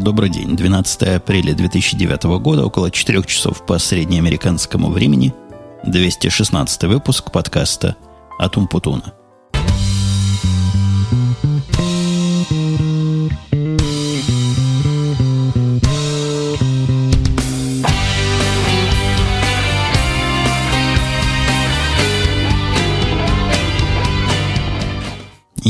Добрый день. 12 апреля 2009 года, около 4 часов по среднеамериканскому времени, 216 выпуск подкаста «Атум Путуна».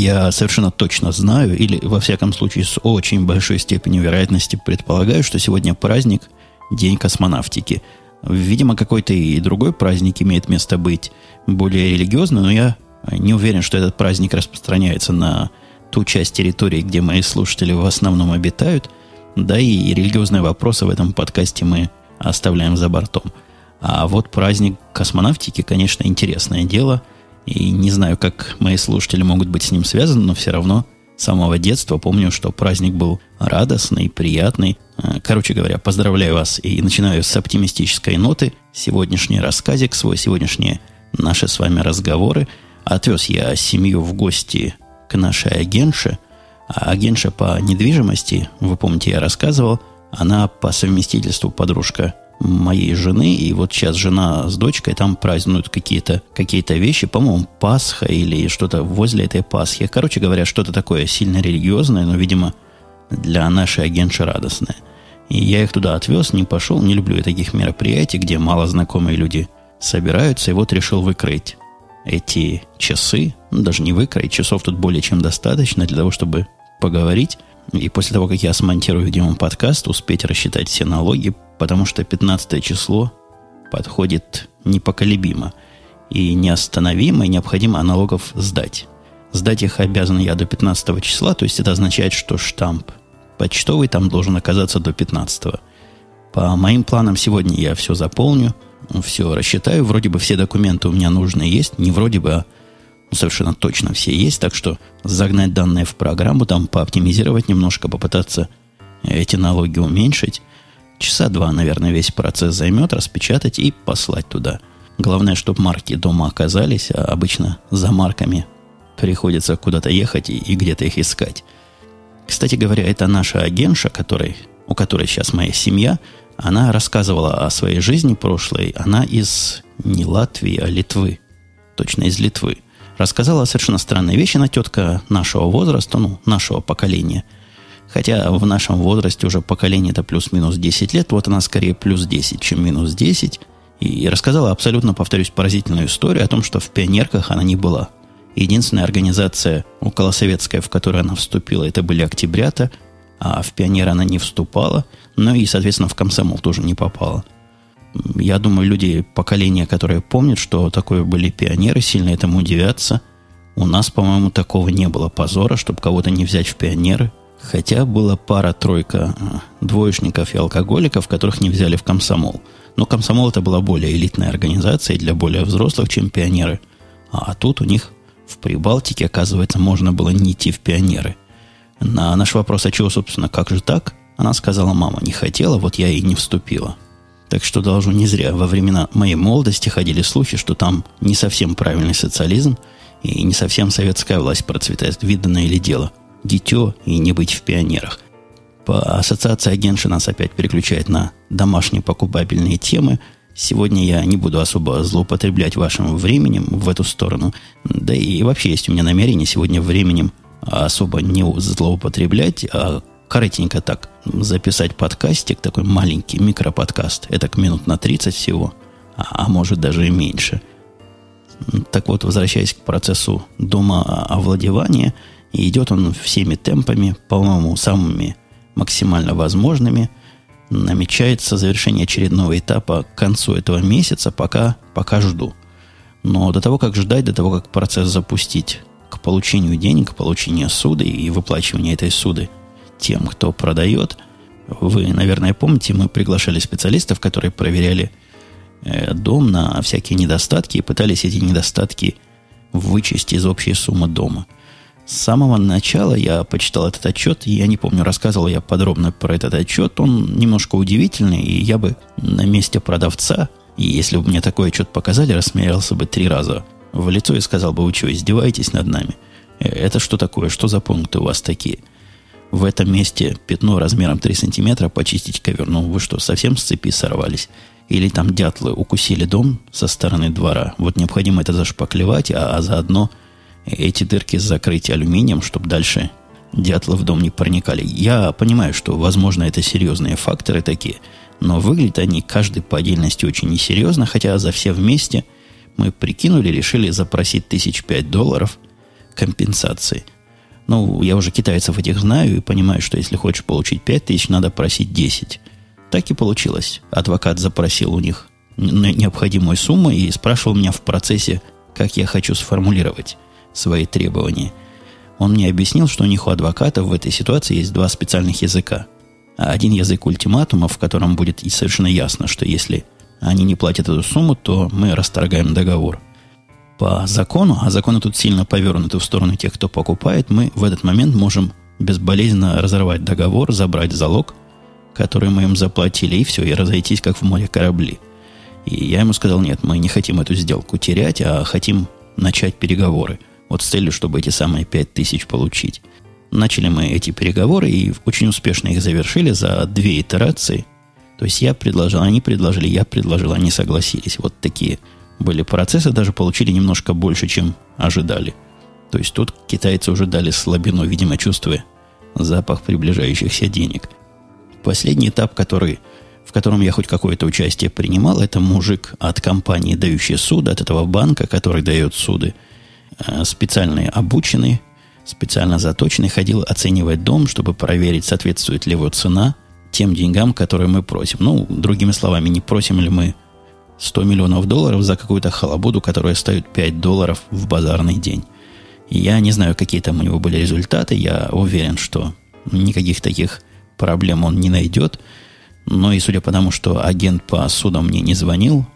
Я совершенно точно знаю, или во всяком случае с очень большой степенью вероятности предполагаю, что сегодня праздник День космонавтики. Видимо, какой-то и другой праздник имеет место быть более религиозный, но я не уверен, что этот праздник распространяется на ту часть территории, где мои слушатели в основном обитают. Да и религиозные вопросы в этом подкасте мы оставляем за бортом. А вот праздник космонавтики, конечно, интересное дело – и не знаю, как мои слушатели могут быть с ним связаны, но все равно с самого детства помню, что праздник был радостный, приятный. Э, короче говоря, поздравляю вас и начинаю с оптимистической ноты. Сегодняшний рассказик свой, сегодняшние наши с вами разговоры. Отвез я семью в гости к нашей агентше. А агентша по недвижимости, вы помните, я рассказывал, она по совместительству подружка моей жены, и вот сейчас жена с дочкой там празднуют какие-то какие вещи, по-моему, Пасха или что-то возле этой Пасхи. Короче говоря, что-то такое сильно религиозное, но, видимо, для нашей агентши радостное. И я их туда отвез, не пошел, не люблю я таких мероприятий, где мало знакомые люди собираются, и вот решил выкроить эти часы, ну, даже не выкроить, часов тут более чем достаточно для того, чтобы поговорить и после того, как я смонтирую, видимо, подкаст, успеть рассчитать все налоги, потому что 15 число подходит непоколебимо и неостановимо, и необходимо налогов сдать. Сдать их обязан я до 15 числа, то есть это означает, что штамп почтовый там должен оказаться до 15. По моим планам сегодня я все заполню, все рассчитаю. Вроде бы все документы у меня нужные есть, не вроде бы, а совершенно точно все есть, так что загнать данные в программу, там пооптимизировать немножко, попытаться эти налоги уменьшить. Часа два, наверное, весь процесс займет, распечатать и послать туда. Главное, чтобы марки дома оказались, а обычно за марками приходится куда-то ехать и, и где-то их искать. Кстати говоря, это наша агентша, который, у которой сейчас моя семья, она рассказывала о своей жизни прошлой. Она из не Латвии, а Литвы. Точно из Литвы рассказала совершенно странные вещи. Она тетка нашего возраста, ну, нашего поколения. Хотя в нашем возрасте уже поколение это плюс-минус 10 лет. Вот она скорее плюс 10, чем минус 10. И рассказала абсолютно, повторюсь, поразительную историю о том, что в пионерках она не была. Единственная организация околосоветская, в которую она вступила, это были октябрята, а в пионер она не вступала, ну и, соответственно, в комсомол тоже не попала – я думаю, люди поколения, которые помнят, что такое были пионеры, сильно этому удивятся. У нас, по-моему, такого не было позора, чтобы кого-то не взять в пионеры. Хотя была пара-тройка э, двоечников и алкоголиков, которых не взяли в комсомол. Но комсомол это была более элитная организация для более взрослых, чем пионеры. А тут у них в Прибалтике, оказывается, можно было не идти в пионеры. На наш вопрос, а чего, собственно, как же так? Она сказала, мама не хотела, вот я и не вступила. Так что должен не зря во времена моей молодости ходили слухи, что там не совсем правильный социализм и не совсем советская власть процветает. Видно или дело. Дитё и не быть в пионерах. По ассоциации агентши нас опять переключает на домашние покупабельные темы. Сегодня я не буду особо злоупотреблять вашим временем в эту сторону. Да и вообще есть у меня намерение сегодня временем особо не злоупотреблять, а коротенько так записать подкастик, такой маленький микроподкаст, это к минут на 30 всего, а, а может даже и меньше. Так вот, возвращаясь к процессу дома овладевания, идет он всеми темпами, по-моему, самыми максимально возможными. Намечается завершение очередного этапа к концу этого месяца, пока, пока жду. Но до того, как ждать, до того, как процесс запустить к получению денег, к получению суды и выплачиванию этой суды – тем, кто продает. Вы, наверное, помните, мы приглашали специалистов, которые проверяли э, дом на всякие недостатки и пытались эти недостатки вычесть из общей суммы дома. С самого начала я почитал этот отчет, и я не помню, рассказывал я подробно про этот отчет. Он немножко удивительный, и я бы на месте продавца, и если бы мне такой отчет показали, рассмеялся бы три раза в лицо и сказал бы, вы что, издеваетесь над нами? Э, это что такое? Что за пункты у вас такие? в этом месте пятно размером 3 сантиметра почистить ковер. Ну, вы что, совсем с цепи сорвались? Или там дятлы укусили дом со стороны двора. Вот необходимо это зашпаклевать, а, а заодно эти дырки закрыть алюминием, чтобы дальше дятлы в дом не проникали. Я понимаю, что, возможно, это серьезные факторы такие, но выглядят они каждый по отдельности очень несерьезно, хотя за все вместе мы прикинули, решили запросить тысяч пять долларов компенсации. Ну, я уже китайцев этих знаю и понимаю, что если хочешь получить пять тысяч, надо просить десять. Так и получилось. Адвокат запросил у них необходимую сумму и спрашивал меня в процессе, как я хочу сформулировать свои требования. Он мне объяснил, что у них у адвоката в этой ситуации есть два специальных языка. Один язык ультиматума, в котором будет совершенно ясно, что если они не платят эту сумму, то мы расторгаем договор. По закону, а законы тут сильно повернуты в сторону тех, кто покупает, мы в этот момент можем безболезненно разорвать договор, забрать залог – которые мы им заплатили, и все, и разойтись, как в море корабли. И я ему сказал, нет, мы не хотим эту сделку терять, а хотим начать переговоры. Вот с целью, чтобы эти самые пять тысяч получить. Начали мы эти переговоры и очень успешно их завершили за две итерации. То есть я предложил, они предложили, я предложил, они согласились. Вот такие были процессы, даже получили немножко больше, чем ожидали. То есть тут китайцы уже дали слабину, видимо, чувствуя запах приближающихся денег. Последний этап, который, в котором я хоть какое-то участие принимал, это мужик от компании, дающей суды, от этого банка, который дает суды, специально обученный, специально заточенный, ходил оценивать дом, чтобы проверить, соответствует ли его цена тем деньгам, которые мы просим. Ну, другими словами, не просим ли мы 100 миллионов долларов за какую-то халабуду, которая стоит 5 долларов в базарный день. я не знаю, какие там у него были результаты. Я уверен, что никаких таких проблем он не найдет. Но и судя по тому, что агент по судам мне не звонил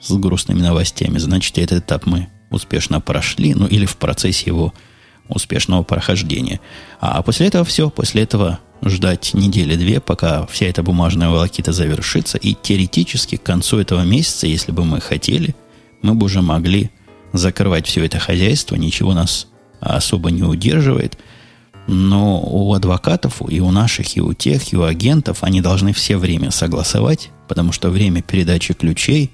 с грустными новостями, значит, этот этап мы успешно прошли, ну или в процессе его успешного прохождения. А после этого все, после этого ждать недели-две, пока вся эта бумажная волокита завершится, и теоретически к концу этого месяца, если бы мы хотели, мы бы уже могли закрывать все это хозяйство, ничего нас особо не удерживает – но у адвокатов, и у наших, и у тех, и у агентов, они должны все время согласовать, потому что время передачи ключей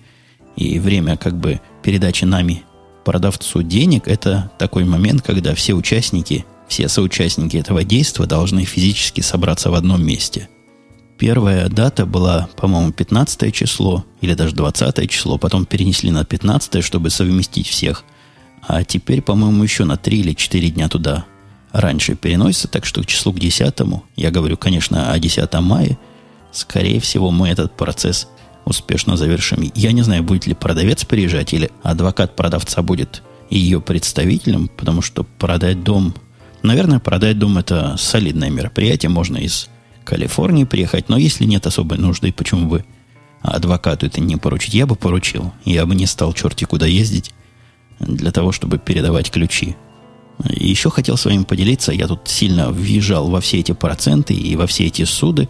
и время как бы передачи нами продавцу денег – это такой момент, когда все участники, все соучастники этого действия должны физически собраться в одном месте. Первая дата была, по-моему, 15 число или даже 20 число, потом перенесли на 15, чтобы совместить всех. А теперь, по-моему, еще на 3 или 4 дня туда раньше переносится, так что к числу к 10, я говорю, конечно, о 10 мая, скорее всего, мы этот процесс успешно завершим. Я не знаю, будет ли продавец приезжать, или адвокат продавца будет ее представителем, потому что продать дом... Наверное, продать дом – это солидное мероприятие, можно из Калифорнии приехать, но если нет особой нужды, почему бы адвокату это не поручить? Я бы поручил. Я бы не стал черти куда ездить для того, чтобы передавать ключи еще хотел с вами поделиться, я тут сильно въезжал во все эти проценты и во все эти суды.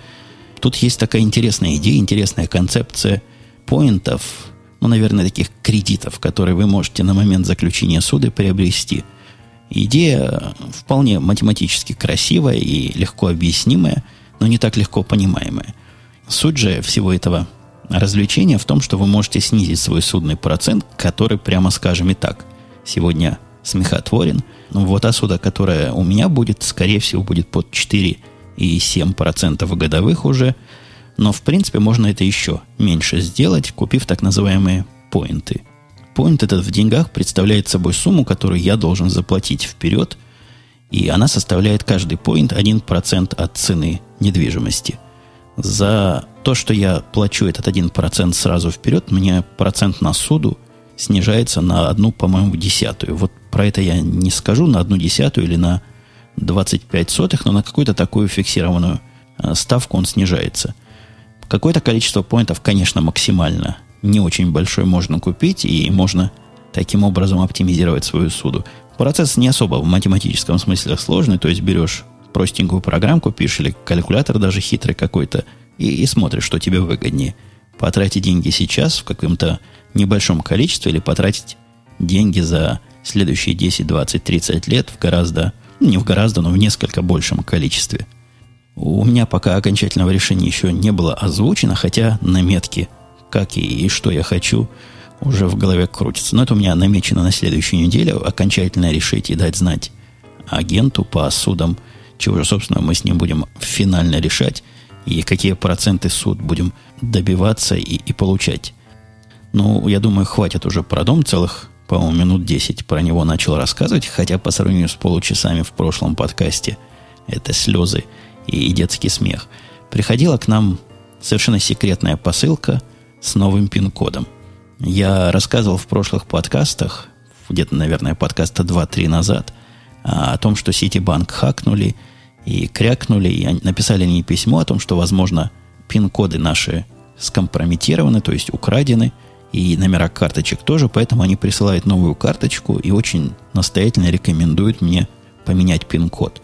Тут есть такая интересная идея, интересная концепция поинтов, ну, наверное, таких кредитов, которые вы можете на момент заключения суда приобрести. Идея вполне математически красивая и легко объяснимая, но не так легко понимаемая. Суть же всего этого развлечения в том, что вы можете снизить свой судный процент, который, прямо скажем и так, сегодня смехотворен. Но вот отсюда, которая у меня будет, скорее всего, будет под 4,7% годовых уже. Но, в принципе, можно это еще меньше сделать, купив так называемые поинты. Поинт этот в деньгах представляет собой сумму, которую я должен заплатить вперед, и она составляет каждый поинт 1% от цены недвижимости. За то, что я плачу этот 1% сразу вперед, мне процент на суду снижается на одну, по-моему, десятую. Вот про это я не скажу, на одну десятую или на 25 сотых, но на какую-то такую фиксированную э, ставку он снижается. Какое-то количество поинтов, конечно, максимально не очень большое можно купить, и можно таким образом оптимизировать свою суду. Процесс не особо в математическом смысле сложный, то есть берешь простенькую программку, пишешь или калькулятор даже хитрый какой-то, и, и смотришь, что тебе выгоднее. Потратить деньги сейчас в каком-то небольшом количестве или потратить деньги за следующие 10, 20, 30 лет в гораздо, не в гораздо, но в несколько большем количестве. У меня пока окончательного решения еще не было озвучено, хотя наметки, как и, и что я хочу, уже в голове крутится. Но это у меня намечено на следующую неделю окончательно решить и дать знать агенту по судам, чего же, собственно, мы с ним будем финально решать, и какие проценты суд будем добиваться и, и получать. Ну, я думаю, хватит уже про дом целых, по-моему, минут 10 про него начал рассказывать, хотя по сравнению с получасами в прошлом подкасте это слезы и детский смех. Приходила к нам совершенно секретная посылка с новым пин-кодом. Я рассказывал в прошлых подкастах, где-то, наверное, подкаста 2-3 назад, а, о том, что Ситибанк хакнули и крякнули, и написали мне письмо о том, что, возможно, пин-коды наши скомпрометированы, то есть украдены, и номера карточек тоже, поэтому они присылают новую карточку и очень настоятельно рекомендуют мне поменять пин-код.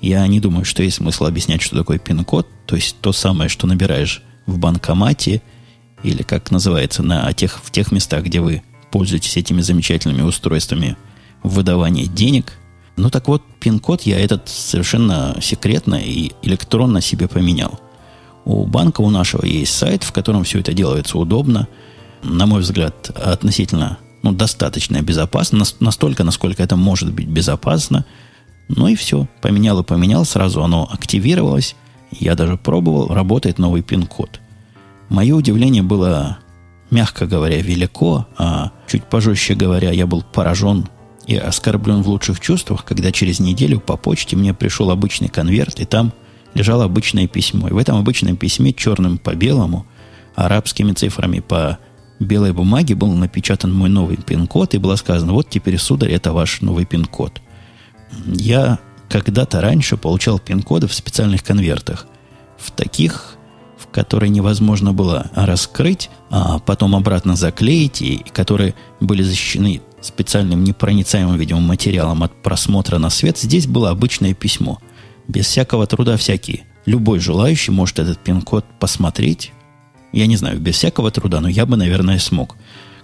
Я не думаю, что есть смысл объяснять, что такое пин-код, то есть то самое, что набираешь в банкомате или как называется на тех, в тех местах, где вы пользуетесь этими замечательными устройствами выдавания денег – ну так вот, пин-код я этот совершенно секретно и электронно себе поменял. У банка у нашего есть сайт, в котором все это делается удобно. На мой взгляд, относительно, ну, достаточно безопасно. Настолько, насколько это может быть безопасно. Ну и все. Поменял и поменял. Сразу оно активировалось. Я даже пробовал. Работает новый пин-код. Мое удивление было, мягко говоря, велико, а чуть пожестче говоря, я был поражен и оскорблен в лучших чувствах, когда через неделю по почте мне пришел обычный конверт, и там лежало обычное письмо. И в этом обычном письме черным по белому, арабскими цифрами по белой бумаге был напечатан мой новый пин-код, и было сказано, вот теперь, сударь, это ваш новый пин-код. Я когда-то раньше получал пин-коды в специальных конвертах. В таких, в которые невозможно было раскрыть, а потом обратно заклеить, и которые были защищены специальным непроницаемым, видимо, материалом от просмотра на свет, здесь было обычное письмо. Без всякого труда всякий. Любой желающий может этот пин-код посмотреть. Я не знаю, без всякого труда, но я бы, наверное, смог.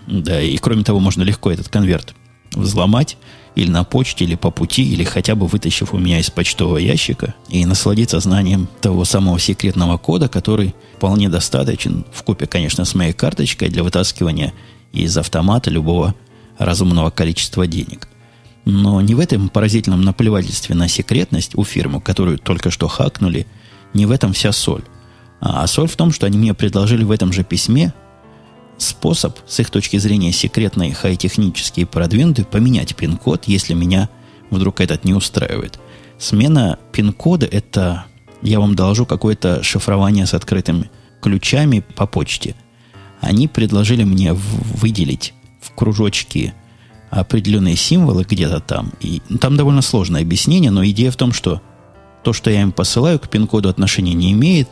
Да, и кроме того, можно легко этот конверт взломать или на почте, или по пути, или хотя бы вытащив у меня из почтового ящика и насладиться знанием того самого секретного кода, который вполне достаточен, в купе, конечно, с моей карточкой для вытаскивания из автомата любого разумного количества денег. Но не в этом поразительном наплевательстве на секретность у фирмы, которую только что хакнули, не в этом вся соль. А соль в том, что они мне предложили в этом же письме способ, с их точки зрения секретный, хай-технический и продвинутый, поменять пин-код, если меня вдруг этот не устраивает. Смена пин-кода – это, я вам доложу, какое-то шифрование с открытыми ключами по почте. Они предложили мне выделить в кружочки определенные символы где-то там. И там довольно сложное объяснение, но идея в том, что то, что я им посылаю, к пин-коду отношения не имеет,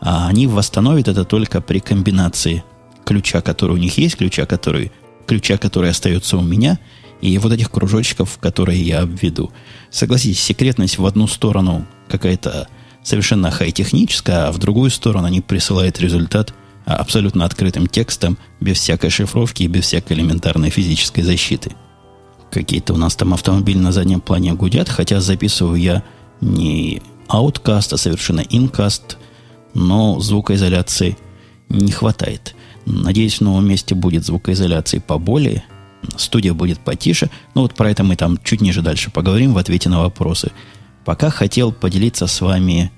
а они восстановят это только при комбинации ключа, который у них есть, ключа, который, ключа, который остается у меня, и вот этих кружочков, которые я обведу. Согласитесь, секретность в одну сторону какая-то совершенно хай-техническая, а в другую сторону они присылают результат – абсолютно открытым текстом, без всякой шифровки и без всякой элементарной физической защиты. Какие-то у нас там автомобили на заднем плане гудят, хотя записываю я не ауткаст, а совершенно инкаст, но звукоизоляции не хватает. Надеюсь, в новом месте будет звукоизоляции поболее, студия будет потише. Ну вот про это мы там чуть ниже дальше поговорим в ответе на вопросы. Пока хотел поделиться с вами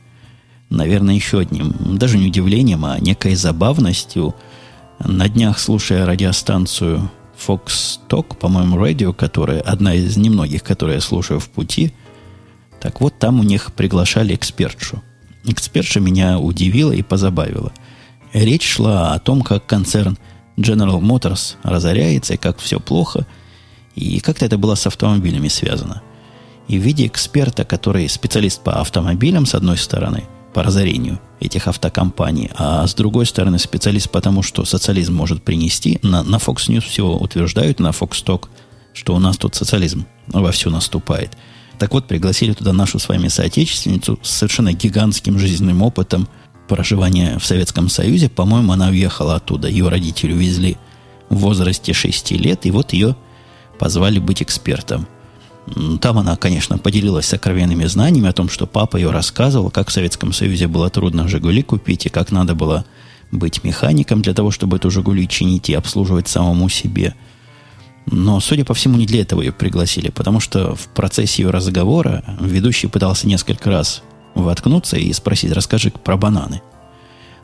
наверное, еще одним, даже не удивлением, а некой забавностью. На днях, слушая радиостанцию Fox Talk, по-моему, радио, которая одна из немногих, которые я слушаю в пути, так вот, там у них приглашали экспертшу. Экспертша меня удивила и позабавила. Речь шла о том, как концерн General Motors разоряется, и как все плохо, и как-то это было с автомобилями связано. И в виде эксперта, который специалист по автомобилям, с одной стороны – по разорению этих автокомпаний, а с другой стороны специалист по тому, что социализм может принести. На, на Fox News все утверждают, на Fox Talk, что у нас тут социализм вовсю наступает. Так вот, пригласили туда нашу с вами соотечественницу с совершенно гигантским жизненным опытом проживания в Советском Союзе. По-моему, она уехала оттуда. Ее родители увезли в возрасте 6 лет, и вот ее позвали быть экспертом. Там она, конечно, поделилась сокровенными знаниями о том, что папа ее рассказывал, как в Советском Союзе было трудно «Жигули» купить, и как надо было быть механиком для того, чтобы эту «Жигули» чинить и обслуживать самому себе. Но, судя по всему, не для этого ее пригласили, потому что в процессе ее разговора ведущий пытался несколько раз воткнуться и спросить, расскажи про бананы.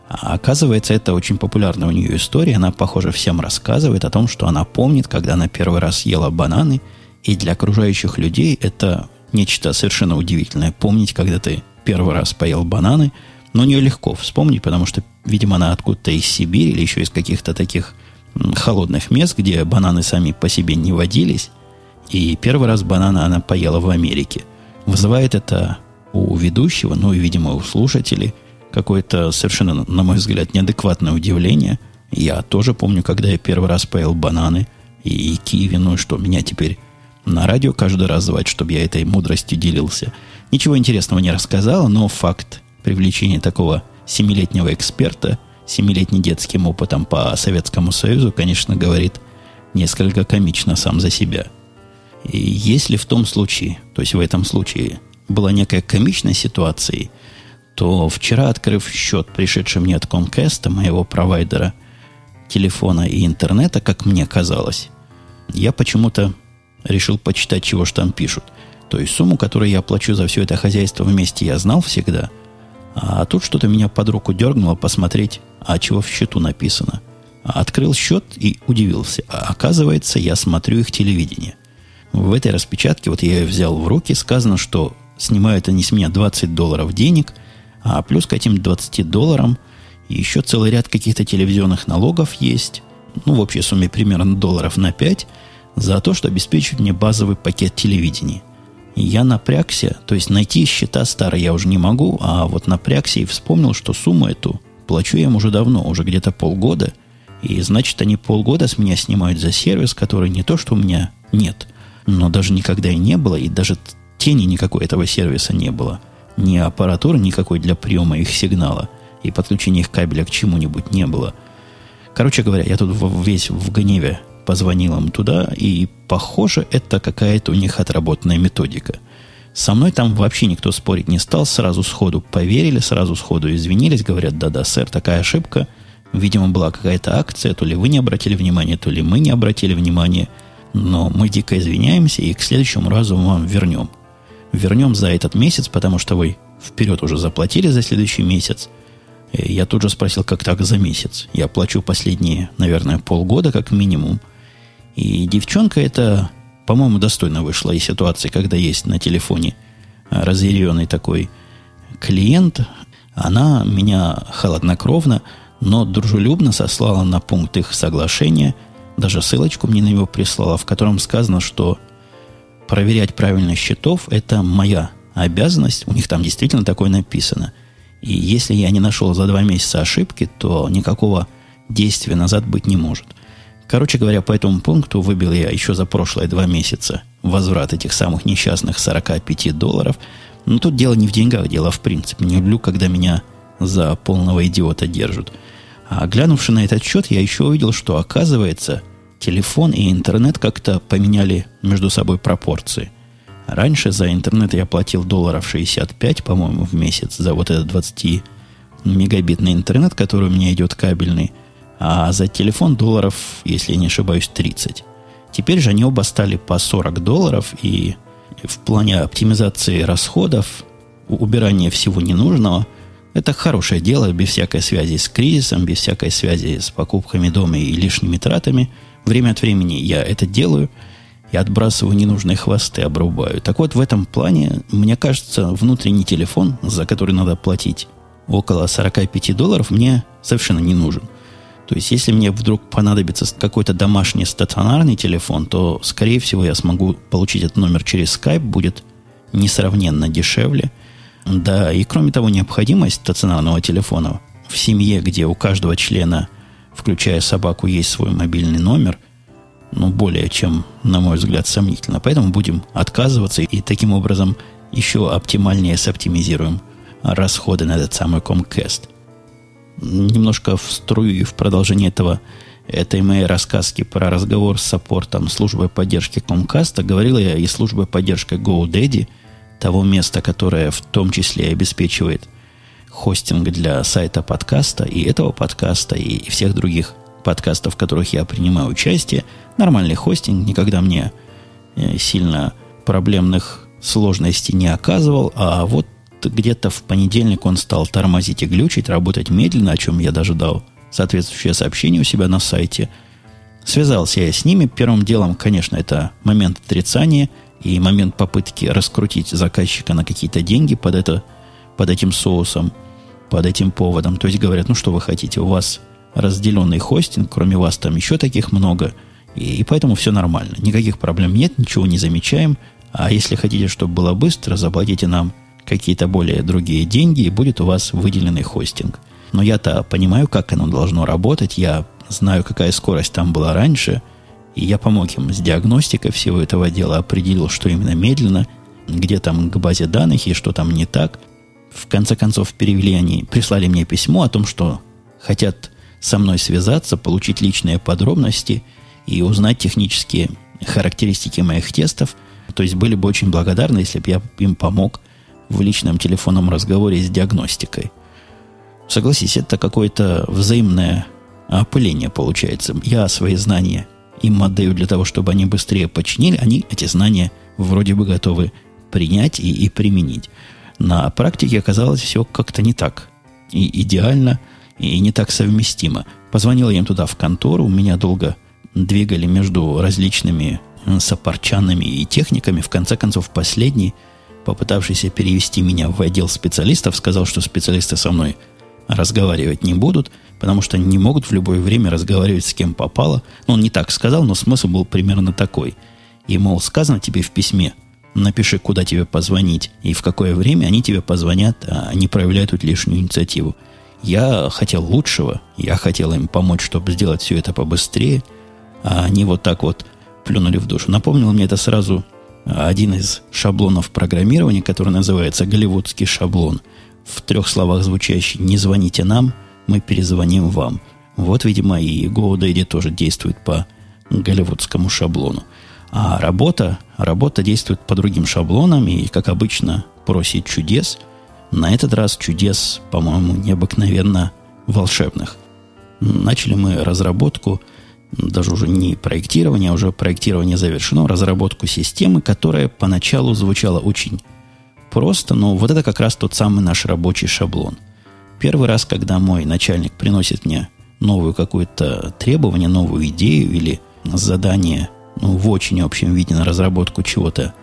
А оказывается, это очень популярная у нее история. Она, похоже, всем рассказывает о том, что она помнит, когда она первый раз ела бананы – и для окружающих людей это нечто совершенно удивительное. Помнить, когда ты первый раз поел бананы, но не легко вспомнить, потому что, видимо, она откуда-то из Сибири или еще из каких-то таких холодных мест, где бананы сами по себе не водились. И первый раз бананы она поела в Америке. Вызывает это у ведущего, ну и, видимо, у слушателей, какое-то совершенно, на мой взгляд, неадекватное удивление. Я тоже помню, когда я первый раз поел бананы и, и киви, ну что, меня теперь на радио каждый раз звать, чтобы я этой мудростью делился. Ничего интересного не рассказал, но факт привлечения такого семилетнего эксперта, семилетним детским опытом по Советскому Союзу, конечно, говорит несколько комично сам за себя. И если в том случае, то есть в этом случае, была некая комичная ситуация, то вчера, открыв счет, пришедший мне от Comcast, моего провайдера телефона и интернета, как мне казалось, я почему-то решил почитать, чего же там пишут. То есть сумму, которую я плачу за все это хозяйство вместе, я знал всегда. А тут что-то меня под руку дергнуло посмотреть, а чего в счету написано. Открыл счет и удивился. А оказывается, я смотрю их телевидение. В этой распечатке, вот я ее взял в руки, сказано, что снимают они с меня 20 долларов денег, а плюс к этим 20 долларам еще целый ряд каких-то телевизионных налогов есть. Ну, в общей сумме примерно долларов на 5 – за то, что обеспечивает мне базовый пакет телевидения. Я напрягся, то есть найти счета старые я уже не могу, а вот напрягся и вспомнил, что сумму эту плачу я им уже давно, уже где-то полгода. И значит, они полгода с меня снимают за сервис, который не то, что у меня нет, но даже никогда и не было, и даже тени никакой этого сервиса не было. Ни аппаратуры никакой для приема их сигнала и подключения их кабеля к чему-нибудь не было. Короче говоря, я тут весь в гневе позвонил им туда, и, похоже, это какая-то у них отработанная методика. Со мной там вообще никто спорить не стал, сразу сходу поверили, сразу сходу извинились, говорят, да-да, сэр, такая ошибка. Видимо, была какая-то акция, то ли вы не обратили внимания, то ли мы не обратили внимания, но мы дико извиняемся и к следующему разу вам вернем. Вернем за этот месяц, потому что вы вперед уже заплатили за следующий месяц. Я тут же спросил, как так за месяц. Я плачу последние, наверное, полгода как минимум – и девчонка это, по-моему, достойно вышла из ситуации, когда есть на телефоне разъяренный такой клиент. Она меня холоднокровно, но дружелюбно сослала на пункт их соглашения, даже ссылочку мне на него прислала, в котором сказано, что проверять правильность счетов – это моя обязанность. У них там действительно такое написано. И если я не нашел за два месяца ошибки, то никакого действия назад быть не может. Короче говоря, по этому пункту выбил я еще за прошлые два месяца возврат этих самых несчастных 45 долларов. Но тут дело не в деньгах, дело в принципе. Не люблю, когда меня за полного идиота держат. А глянувши на этот счет, я еще увидел, что оказывается, телефон и интернет как-то поменяли между собой пропорции. Раньше за интернет я платил долларов 65, по-моему, в месяц за вот этот 20 мегабитный интернет, который у меня идет кабельный – а за телефон долларов, если я не ошибаюсь, 30. Теперь же они оба стали по 40 долларов, и в плане оптимизации расходов, убирания всего ненужного, это хорошее дело, без всякой связи с кризисом, без всякой связи с покупками дома и лишними тратами. Время от времени я это делаю и отбрасываю ненужные хвосты, обрубаю. Так вот, в этом плане, мне кажется, внутренний телефон, за который надо платить около 45 долларов, мне совершенно не нужен. То есть, если мне вдруг понадобится какой-то домашний стационарный телефон, то, скорее всего, я смогу получить этот номер через Skype, будет несравненно дешевле. Да, и кроме того, необходимость стационарного телефона в семье, где у каждого члена, включая собаку, есть свой мобильный номер, ну, более чем, на мой взгляд, сомнительно. Поэтому будем отказываться и таким образом еще оптимальнее соптимизируем расходы на этот самый Comcast – немножко в струю и в продолжение этого этой моей рассказки про разговор с саппортом службы поддержки Comcast говорил я и службой поддержки GoDaddy, того места, которое в том числе обеспечивает хостинг для сайта подкаста, и этого подкаста, и всех других подкастов, в которых я принимаю участие. Нормальный хостинг, никогда мне э, сильно проблемных сложностей не оказывал, а вот где-то в понедельник он стал тормозить и глючить, работать медленно, о чем я даже дал соответствующее сообщение у себя на сайте. Связался я с ними. Первым делом, конечно, это момент отрицания и момент попытки раскрутить заказчика на какие-то деньги под, это, под этим соусом, под этим поводом. То есть говорят, ну что вы хотите, у вас разделенный хостинг, кроме вас там еще таких много, и, и поэтому все нормально. Никаких проблем нет, ничего не замечаем. А если хотите, чтобы было быстро, заплатите нам какие-то более другие деньги, и будет у вас выделенный хостинг. Но я-то понимаю, как оно должно работать. Я знаю, какая скорость там была раньше. И я помог им с диагностикой всего этого дела, определил, что именно медленно, где там к базе данных и что там не так. В конце концов, перевели они, прислали мне письмо о том, что хотят со мной связаться, получить личные подробности и узнать технические характеристики моих тестов. То есть были бы очень благодарны, если бы я им помог в личном телефонном разговоре с диагностикой. Согласись, это какое-то взаимное опыление получается. Я свои знания им отдаю для того, чтобы они быстрее починили. Они эти знания вроде бы готовы принять и, и применить. На практике оказалось все как-то не так. И идеально, и не так совместимо. Позвонил я им туда в контору, меня долго двигали между различными сопарчанами и техниками. В конце концов, последний, попытавшийся перевести меня в отдел специалистов, сказал, что специалисты со мной разговаривать не будут, потому что не могут в любое время разговаривать с кем попало. Ну, он не так сказал, но смысл был примерно такой. И, мол, сказано тебе в письме, напиши, куда тебе позвонить и в какое время они тебе позвонят, а не проявляют тут лишнюю инициативу. Я хотел лучшего, я хотел им помочь, чтобы сделать все это побыстрее, а они вот так вот плюнули в душу. Напомнил мне это сразу один из шаблонов программирования, который называется голливудский шаблон – в трех словах звучащий «Не звоните нам, мы перезвоним вам». Вот, видимо, и GoDaddy тоже действует по голливудскому шаблону. А работа, работа действует по другим шаблонам и, как обычно, просит чудес. На этот раз чудес, по-моему, необыкновенно волшебных. Начали мы разработку, даже уже не проектирование, а уже проектирование завершено, разработку системы, которая поначалу звучала очень просто, но вот это как раз тот самый наш рабочий шаблон. Первый раз, когда мой начальник приносит мне новую какое-то требование, новую идею или задание ну, в очень общем виде на разработку чего-то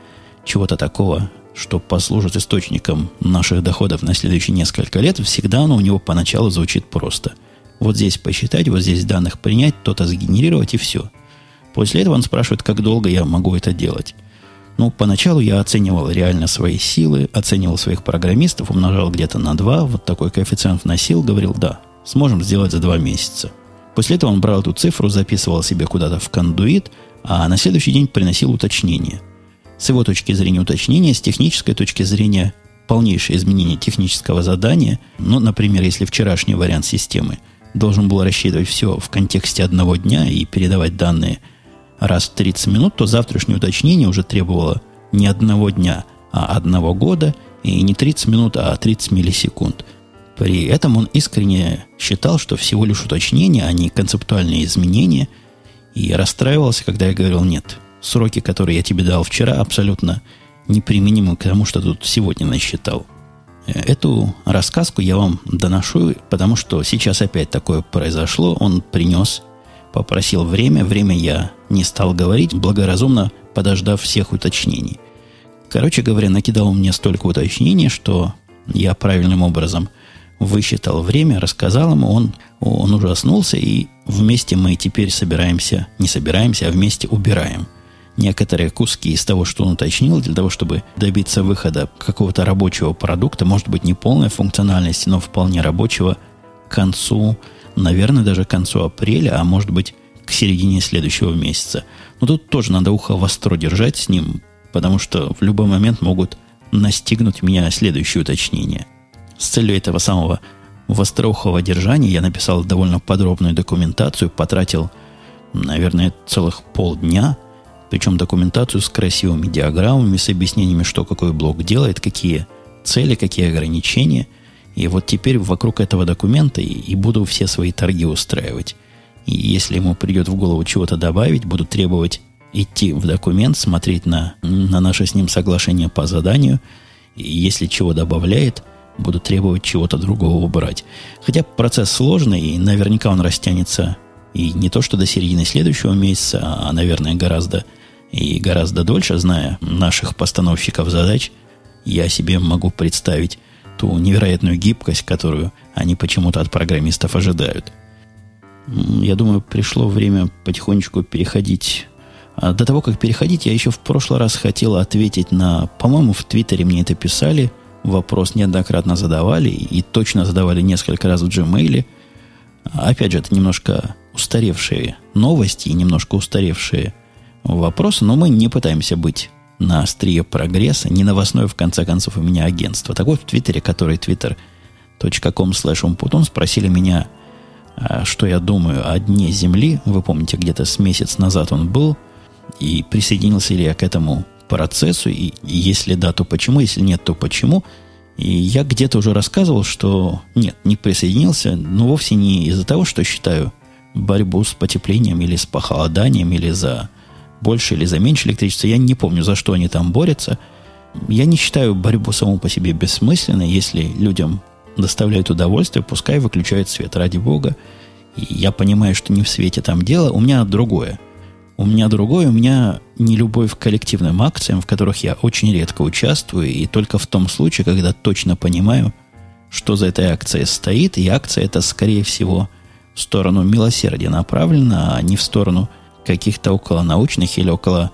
чего такого, что послужит источником наших доходов на следующие несколько лет, всегда оно у него поначалу звучит просто. Вот здесь посчитать, вот здесь данных принять, то-то сгенерировать и все. После этого он спрашивает, как долго я могу это делать. Ну, поначалу я оценивал реально свои силы, оценивал своих программистов, умножал где-то на 2, вот такой коэффициент вносил, говорил, да, сможем сделать за 2 месяца. После этого он брал эту цифру, записывал себе куда-то в кондуит, а на следующий день приносил уточнение. С его точки зрения уточнения, с технической точки зрения полнейшее изменение технического задания. Ну, например, если вчерашний вариант системы должен был рассчитывать все в контексте одного дня и передавать данные – раз в 30 минут, то завтрашнее уточнение уже требовало не одного дня, а одного года, и не 30 минут, а 30 миллисекунд. При этом он искренне считал, что всего лишь уточнение, а не концептуальные изменения, и расстраивался, когда я говорил, нет, сроки, которые я тебе дал вчера, абсолютно неприменимы к тому, что тут сегодня насчитал. Эту рассказку я вам доношу, потому что сейчас опять такое произошло. Он принес Попросил время, время я не стал говорить, благоразумно подождав всех уточнений. Короче говоря, накидал мне столько уточнений, что я правильным образом высчитал время, рассказал ему, он, он ужаснулся, и вместе мы теперь собираемся, не собираемся, а вместе убираем некоторые куски из того, что он уточнил, для того, чтобы добиться выхода какого-то рабочего продукта, может быть, не полной функциональности, но вполне рабочего к концу наверное, даже к концу апреля, а может быть, к середине следующего месяца. Но тут тоже надо ухо востро держать с ним, потому что в любой момент могут настигнуть меня следующие уточнения. С целью этого самого в остроухово держании. Я написал довольно подробную документацию, потратил, наверное, целых полдня, причем документацию с красивыми диаграммами, с объяснениями, что какой блок делает, какие цели, какие ограничения. И вот теперь вокруг этого документа и, и буду все свои торги устраивать. И если ему придет в голову чего-то добавить, буду требовать идти в документ, смотреть на, на наше с ним соглашение по заданию. И если чего добавляет, буду требовать чего-то другого убрать. Хотя процесс сложный, и наверняка он растянется и не то что до середины следующего месяца, а, наверное, гораздо и гораздо дольше, зная наших постановщиков задач, я себе могу представить ту невероятную гибкость, которую они почему-то от программистов ожидают. Я думаю, пришло время потихонечку переходить а до того, как переходить, я еще в прошлый раз хотел ответить на... По-моему, в Твиттере мне это писали. Вопрос неоднократно задавали. И точно задавали несколько раз в Gmail. Опять же, это немножко устаревшие новости и немножко устаревшие вопросы. Но мы не пытаемся быть на острие прогресса. Не новостное, в конце концов, у меня агентство. Так вот, в Твиттере, который twitter.com slash спросили меня, а, что я думаю о Дне Земли. Вы помните, где-то с месяц назад он был – и присоединился ли я к этому процессу, и, и если да, то почему, если нет, то почему. И я где-то уже рассказывал, что нет, не присоединился, но вовсе не из-за того, что считаю борьбу с потеплением или с похолоданием, или за больше или за меньше электричества. Я не помню, за что они там борются. Я не считаю борьбу саму по себе бессмысленной. Если людям доставляет удовольствие, пускай выключают свет, ради бога. И я понимаю, что не в свете там дело. У меня другое – у меня другое, у меня не любовь к коллективным акциям, в которых я очень редко участвую, и только в том случае, когда точно понимаю, что за этой акцией стоит, и акция это, скорее всего, в сторону милосердия направлена, а не в сторону каких-то около научных или около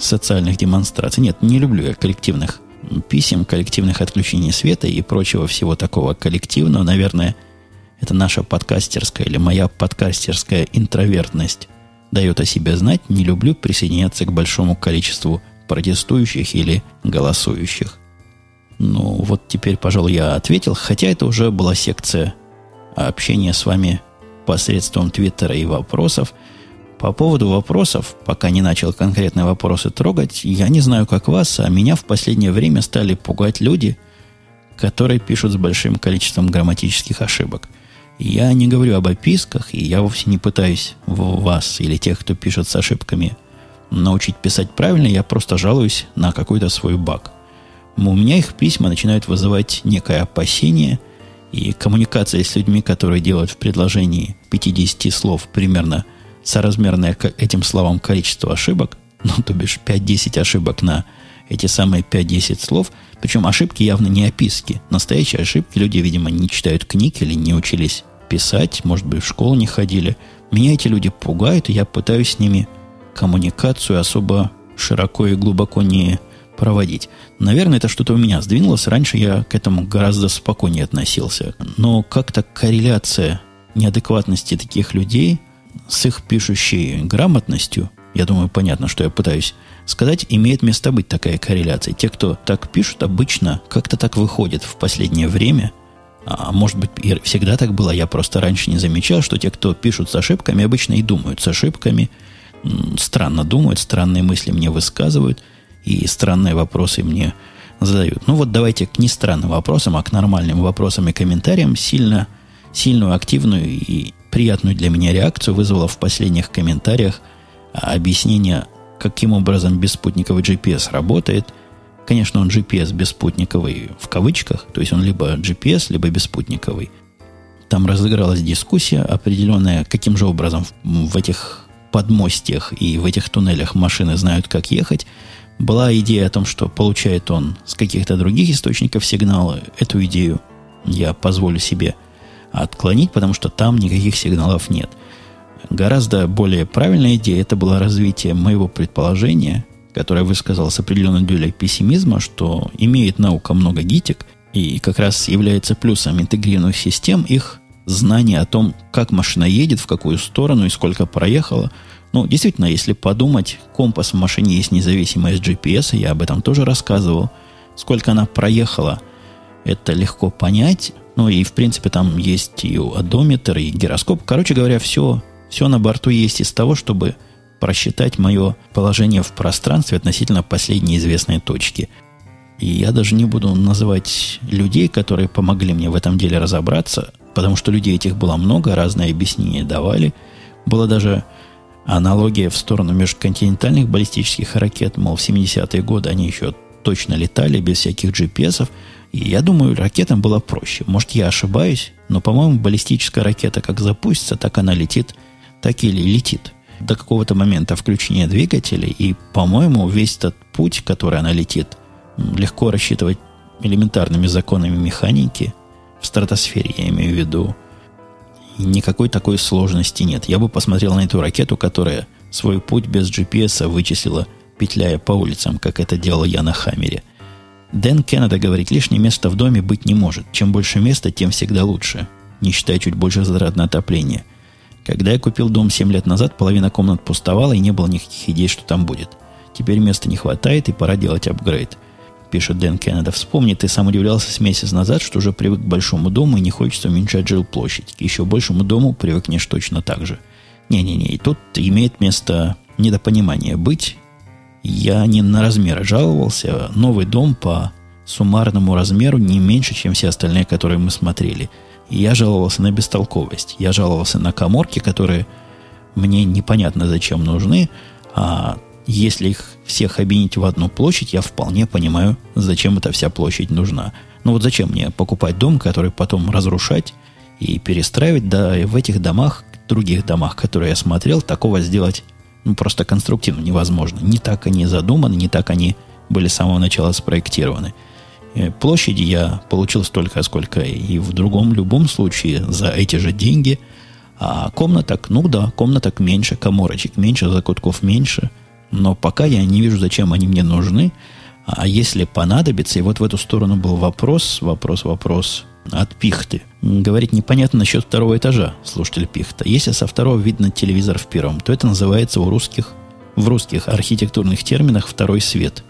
социальных демонстраций. Нет, не люблю я коллективных писем, коллективных отключений света и прочего всего такого коллективного. Наверное, это наша подкастерская или моя подкастерская интровертность дает о себе знать, не люблю присоединяться к большому количеству протестующих или голосующих. Ну, вот теперь, пожалуй, я ответил, хотя это уже была секция общения с вами посредством Твиттера и вопросов. По поводу вопросов, пока не начал конкретные вопросы трогать, я не знаю, как вас, а меня в последнее время стали пугать люди, которые пишут с большим количеством грамматических ошибок – я не говорю об описках, и я вовсе не пытаюсь вас или тех, кто пишет с ошибками, научить писать правильно, я просто жалуюсь на какой-то свой баг. У меня их письма начинают вызывать некое опасение, и коммуникация с людьми, которые делают в предложении 50 слов примерно соразмерное к этим словам количество ошибок, ну, то бишь 5-10 ошибок на эти самые 5-10 слов. Причем ошибки явно не описки. Настоящие ошибки люди, видимо, не читают книг или не учились писать, может быть, в школу не ходили. Меня эти люди пугают, и я пытаюсь с ними коммуникацию особо широко и глубоко не проводить. Наверное, это что-то у меня сдвинулось. Раньше я к этому гораздо спокойнее относился. Но как-то корреляция неадекватности таких людей с их пишущей грамотностью, я думаю, понятно, что я пытаюсь сказать, имеет место быть такая корреляция. Те, кто так пишут, обычно как-то так выходит в последнее время – а может быть, и всегда так было, я просто раньше не замечал, что те, кто пишут с ошибками, обычно и думают с ошибками, странно думают, странные мысли мне высказывают, и странные вопросы мне задают. Ну вот давайте к не странным вопросам, а к нормальным вопросам и комментариям сильно, сильную, активную и приятную для меня реакцию вызвало в последних комментариях объяснение, каким образом беспутниковый GPS работает – Конечно, он GPS беспутниковый в кавычках, то есть он либо GPS, либо беспутниковый. Там разыгралась дискуссия определенная, каким же образом в этих подмостьях и в этих туннелях машины знают, как ехать. Была идея о том, что получает он с каких-то других источников сигналы. Эту идею я позволю себе отклонить, потому что там никаких сигналов нет. Гораздо более правильная идея это было развитие моего предположения, которое высказал с определенной долей пессимизма, что имеет наука много гитик, и как раз является плюсом интегрированных систем их знание о том, как машина едет, в какую сторону и сколько проехала. Ну, действительно, если подумать, компас в машине есть независимый от GPS, я об этом тоже рассказывал. Сколько она проехала, это легко понять. Ну и, в принципе, там есть и одометр, и гироскоп. Короче говоря, все, все на борту есть из того, чтобы просчитать мое положение в пространстве относительно последней известной точки. И я даже не буду называть людей, которые помогли мне в этом деле разобраться, потому что людей этих было много, разные объяснения давали. Была даже аналогия в сторону межконтинентальных баллистических ракет, мол, в 70-е годы они еще точно летали без всяких GPS-ов, и я думаю, ракетам было проще. Может, я ошибаюсь, но, по-моему, баллистическая ракета как запустится, так она летит, так или летит. До какого-то момента включения двигателей, и, по-моему, весь этот путь, который она летит, легко рассчитывать элементарными законами механики, в стратосфере я имею в виду, никакой такой сложности нет. Я бы посмотрел на эту ракету, которая свой путь без GPS вычислила, петляя по улицам, как это делал я на Хаммере – Дэн Кеннеда говорит, лишнее место в доме быть не может. Чем больше места, тем всегда лучше. Не считая чуть больше затрат на отопление. Когда я купил дом 7 лет назад, половина комнат пустовала и не было никаких идей, что там будет. Теперь места не хватает и пора делать апгрейд. Пишет Дэн Кеннеда. Вспомни, ты сам удивлялся с месяц назад, что уже привык к большому дому и не хочется уменьшать жилплощадь. К еще большему дому привыкнешь точно так же. Не-не-не, и тут имеет место недопонимание быть, я не на размеры жаловался. Новый дом по суммарному размеру не меньше, чем все остальные, которые мы смотрели. Я жаловался на бестолковость. Я жаловался на коморки, которые мне непонятно зачем нужны. А если их всех объединить в одну площадь, я вполне понимаю, зачем эта вся площадь нужна. Ну вот зачем мне покупать дом, который потом разрушать и перестраивать? Да и в этих домах, других домах, которые я смотрел, такого сделать ну, просто конструктивно невозможно. Не так они задуманы, не так они были с самого начала спроектированы. Э, площади я получил столько, сколько и в другом любом случае за эти же деньги. А комнаток, ну да, комнаток меньше, коморочек меньше, закутков меньше. Но пока я не вижу, зачем они мне нужны. А если понадобится, и вот в эту сторону был вопрос, вопрос, вопрос от пихты. Говорит, непонятно насчет второго этажа, слушатель пихта. Если со второго видно телевизор в первом, то это называется у русских, в русских архитектурных терминах второй свет.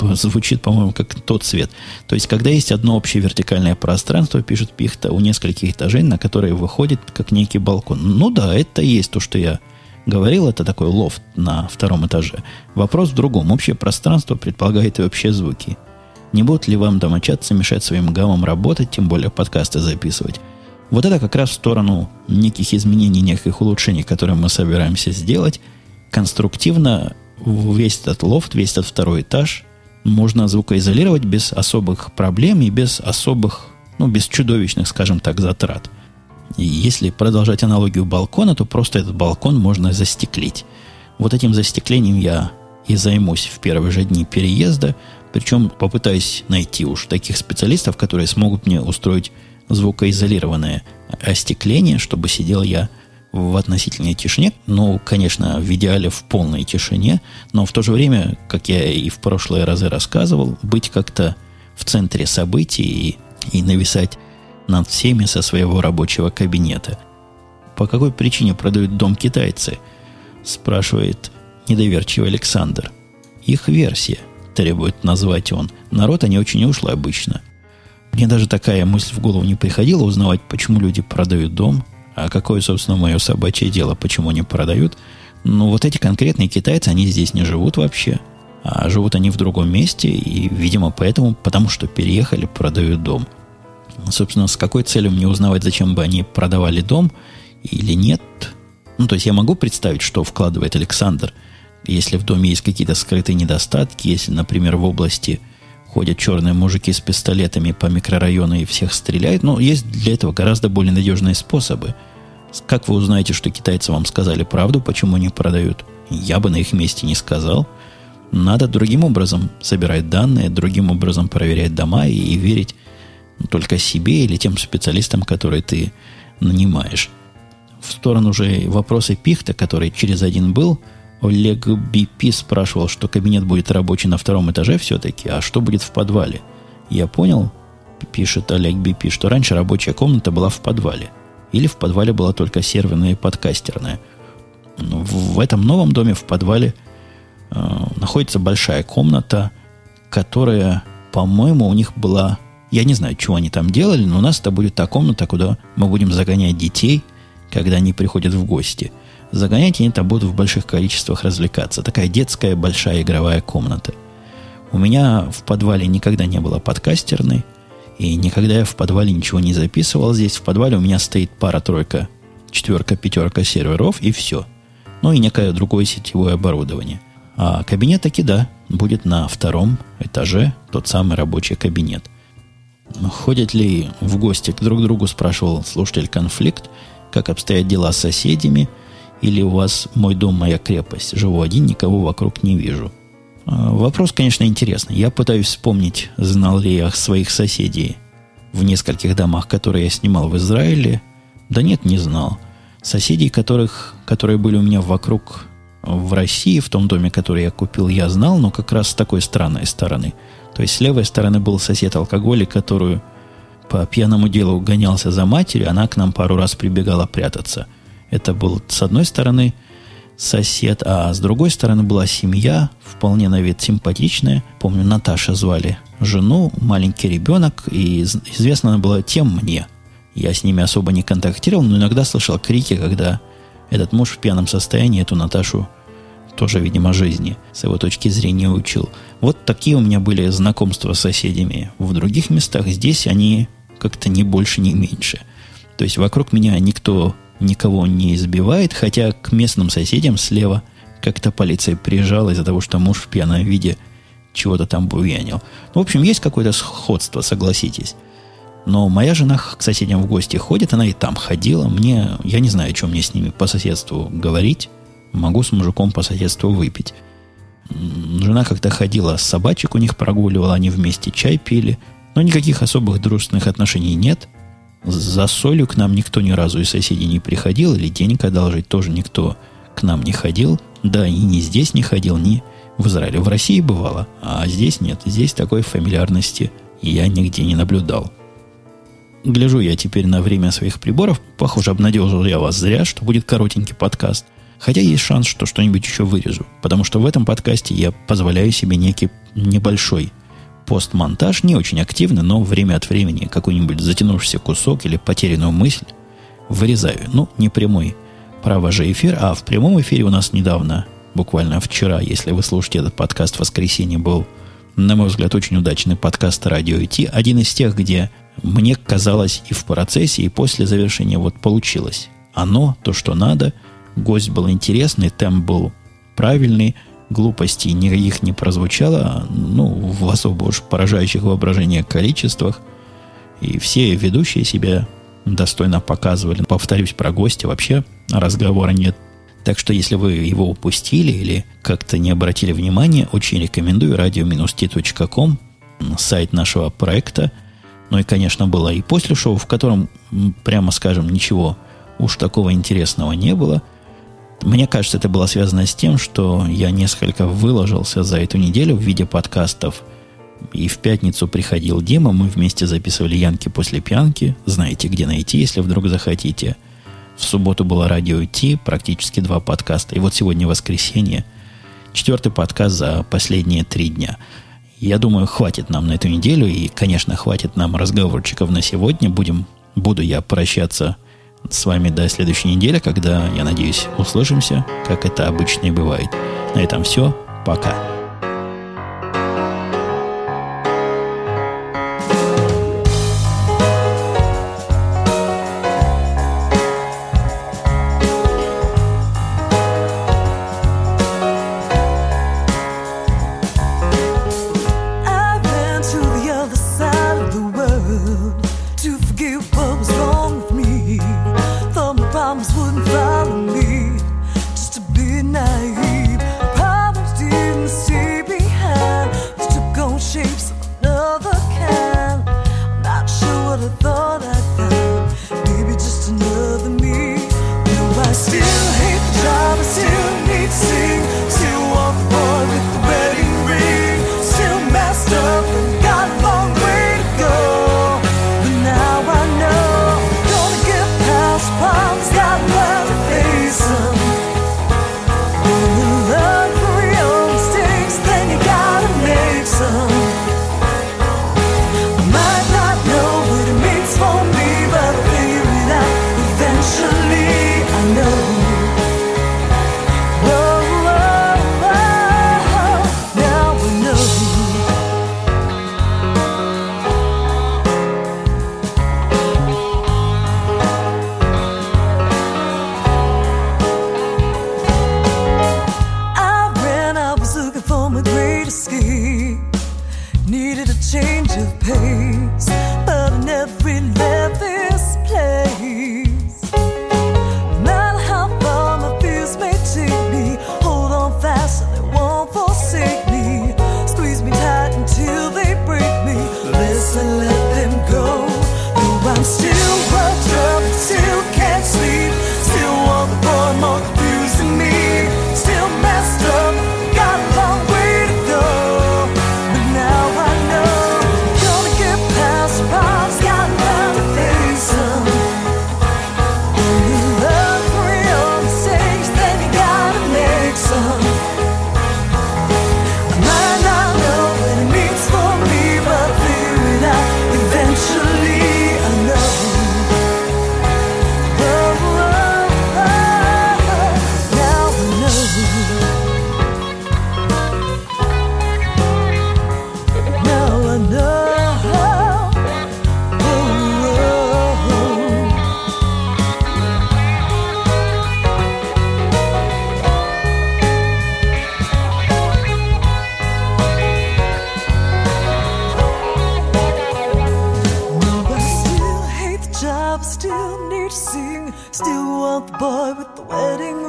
Звучит, по-моему, как тот свет. То есть, когда есть одно общее вертикальное пространство, пишет пихта, у нескольких этажей, на которые выходит как некий балкон. Ну да, это есть то, что я говорил, это такой лофт на втором этаже. Вопрос в другом. Общее пространство предполагает и вообще звуки. Не будут ли вам домочадцы мешать своим гаммам работать, тем более подкасты записывать? Вот это как раз в сторону неких изменений, неких улучшений, которые мы собираемся сделать. Конструктивно весь этот лофт, весь этот второй этаж можно звукоизолировать без особых проблем и без особых, ну, без чудовищных, скажем так, затрат. И если продолжать аналогию балкона, то просто этот балкон можно застеклить. Вот этим застеклением я и займусь в первые же дни переезда. Причем попытаюсь найти уж таких специалистов, которые смогут мне устроить звукоизолированное остекление, чтобы сидел я в относительной тишине. Ну, конечно, в идеале в полной тишине, но в то же время, как я и в прошлые разы рассказывал, быть как-то в центре событий и, и нависать над всеми со своего рабочего кабинета. По какой причине продают дом китайцы? Спрашивает недоверчивый Александр. Их версия – требует назвать он. Народ они очень ушло обычно. Мне даже такая мысль в голову не приходила узнавать, почему люди продают дом, а какое, собственно, мое собачье дело, почему они продают. Но вот эти конкретные китайцы, они здесь не живут вообще, а живут они в другом месте, и, видимо, поэтому, потому что переехали, продают дом. Собственно, с какой целью мне узнавать, зачем бы они продавали дом или нет? Ну, то есть я могу представить, что вкладывает Александр – если в доме есть какие-то скрытые недостатки, если, например, в области ходят черные мужики с пистолетами по микрорайону и всех стреляют, но есть для этого гораздо более надежные способы. Как вы узнаете, что китайцы вам сказали правду, почему они продают? Я бы на их месте не сказал. Надо другим образом собирать данные, другим образом проверять дома и, и верить только себе или тем специалистам, которые ты нанимаешь. В сторону же вопроса Пихта, который через один был – Олег BP спрашивал, что кабинет будет рабочий на втором этаже все-таки, а что будет в подвале? Я понял, пишет Олег BP, что раньше рабочая комната была в подвале. Или в подвале была только серверная и подкастерная. Но в этом новом доме в подвале э, находится большая комната, которая, по-моему, у них была Я не знаю, чего они там делали, но у нас это будет та комната, куда мы будем загонять детей, когда они приходят в гости. Загонять они там будут в больших количествах развлекаться. Такая детская большая игровая комната. У меня в подвале никогда не было подкастерной, и никогда я в подвале ничего не записывал. Здесь в подвале у меня стоит пара-тройка, четверка, пятерка серверов, и все. Ну и некое другое сетевое оборудование. А кабинет таки да, будет на втором этаже, тот самый рабочий кабинет. Ходят ли в гости к друг другу, спрашивал слушатель конфликт, как обстоят дела с соседями, или у вас мой дом, моя крепость, живу один, никого вокруг не вижу. А, вопрос, конечно, интересный. Я пытаюсь вспомнить, знал ли я своих соседей в нескольких домах, которые я снимал в Израиле. Да нет, не знал. Соседей, которых, которые были у меня вокруг в России, в том доме, который я купил, я знал, но как раз с такой странной стороны. То есть с левой стороны был сосед-алкоголик, которую по пьяному делу гонялся за матерью, она к нам пару раз прибегала прятаться. Это был с одной стороны сосед, а с другой стороны была семья, вполне на вид симпатичная. Помню, Наташа звали жену, маленький ребенок, и известна она была тем мне. Я с ними особо не контактировал, но иногда слышал крики, когда этот муж в пьяном состоянии эту Наташу тоже, видимо, жизни с его точки зрения учил. Вот такие у меня были знакомства с соседями. В других местах здесь они как-то не больше, не меньше. То есть вокруг меня никто никого не избивает, хотя к местным соседям слева как-то полиция приезжала из-за того, что муж в пьяном виде чего-то там буянил. Ну, в общем, есть какое-то сходство, согласитесь. Но моя жена к соседям в гости ходит, она и там ходила. Мне, я не знаю, о чем мне с ними по соседству говорить. Могу с мужиком по соседству выпить. Жена как-то ходила, собачек у них прогуливала, они вместе чай пили. Но никаких особых дружественных отношений нет. За солью к нам никто ни разу из соседей не приходил, или денег одолжить тоже никто к нам не ходил. Да, и ни здесь не ходил, ни в Израиле. В России бывало, а здесь нет. Здесь такой фамильярности я нигде не наблюдал. Гляжу я теперь на время своих приборов. Похоже, обнадежил я вас зря, что будет коротенький подкаст. Хотя есть шанс, что что-нибудь еще вырежу. Потому что в этом подкасте я позволяю себе некий небольшой постмонтаж, не очень активно, но время от времени какой-нибудь затянувшийся кусок или потерянную мысль вырезаю. Ну, не прямой право же эфир, а в прямом эфире у нас недавно, буквально вчера, если вы слушаете этот подкаст в воскресенье, был, на мой взгляд, очень удачный подкаст «Радио IT». Один из тех, где мне казалось и в процессе, и после завершения вот получилось. Оно, то, что надо, гость был интересный, темп был правильный, глупостей никаких не прозвучало, ну, в особо уж поражающих воображение количествах. И все ведущие себя достойно показывали. Повторюсь про гостя, вообще разговора нет. Так что, если вы его упустили или как-то не обратили внимания, очень рекомендую radio-t.com, сайт нашего проекта – ну и, конечно, было и после шоу, в котором, прямо скажем, ничего уж такого интересного не было. Мне кажется, это было связано с тем, что я несколько выложился за эту неделю в виде подкастов. И в пятницу приходил Дима, мы вместе записывали Янки после пьянки. Знаете, где найти, если вдруг захотите. В субботу было радио Ти, практически два подкаста. И вот сегодня воскресенье, четвертый подкаст за последние три дня – я думаю, хватит нам на эту неделю, и, конечно, хватит нам разговорчиков на сегодня. Будем, буду я прощаться с вами до следующей недели, когда, я надеюсь, услышимся, как это обычно и бывает. На этом все. Пока. I'm a great escape. Needed a change of pace, but in every level. the boy with the wedding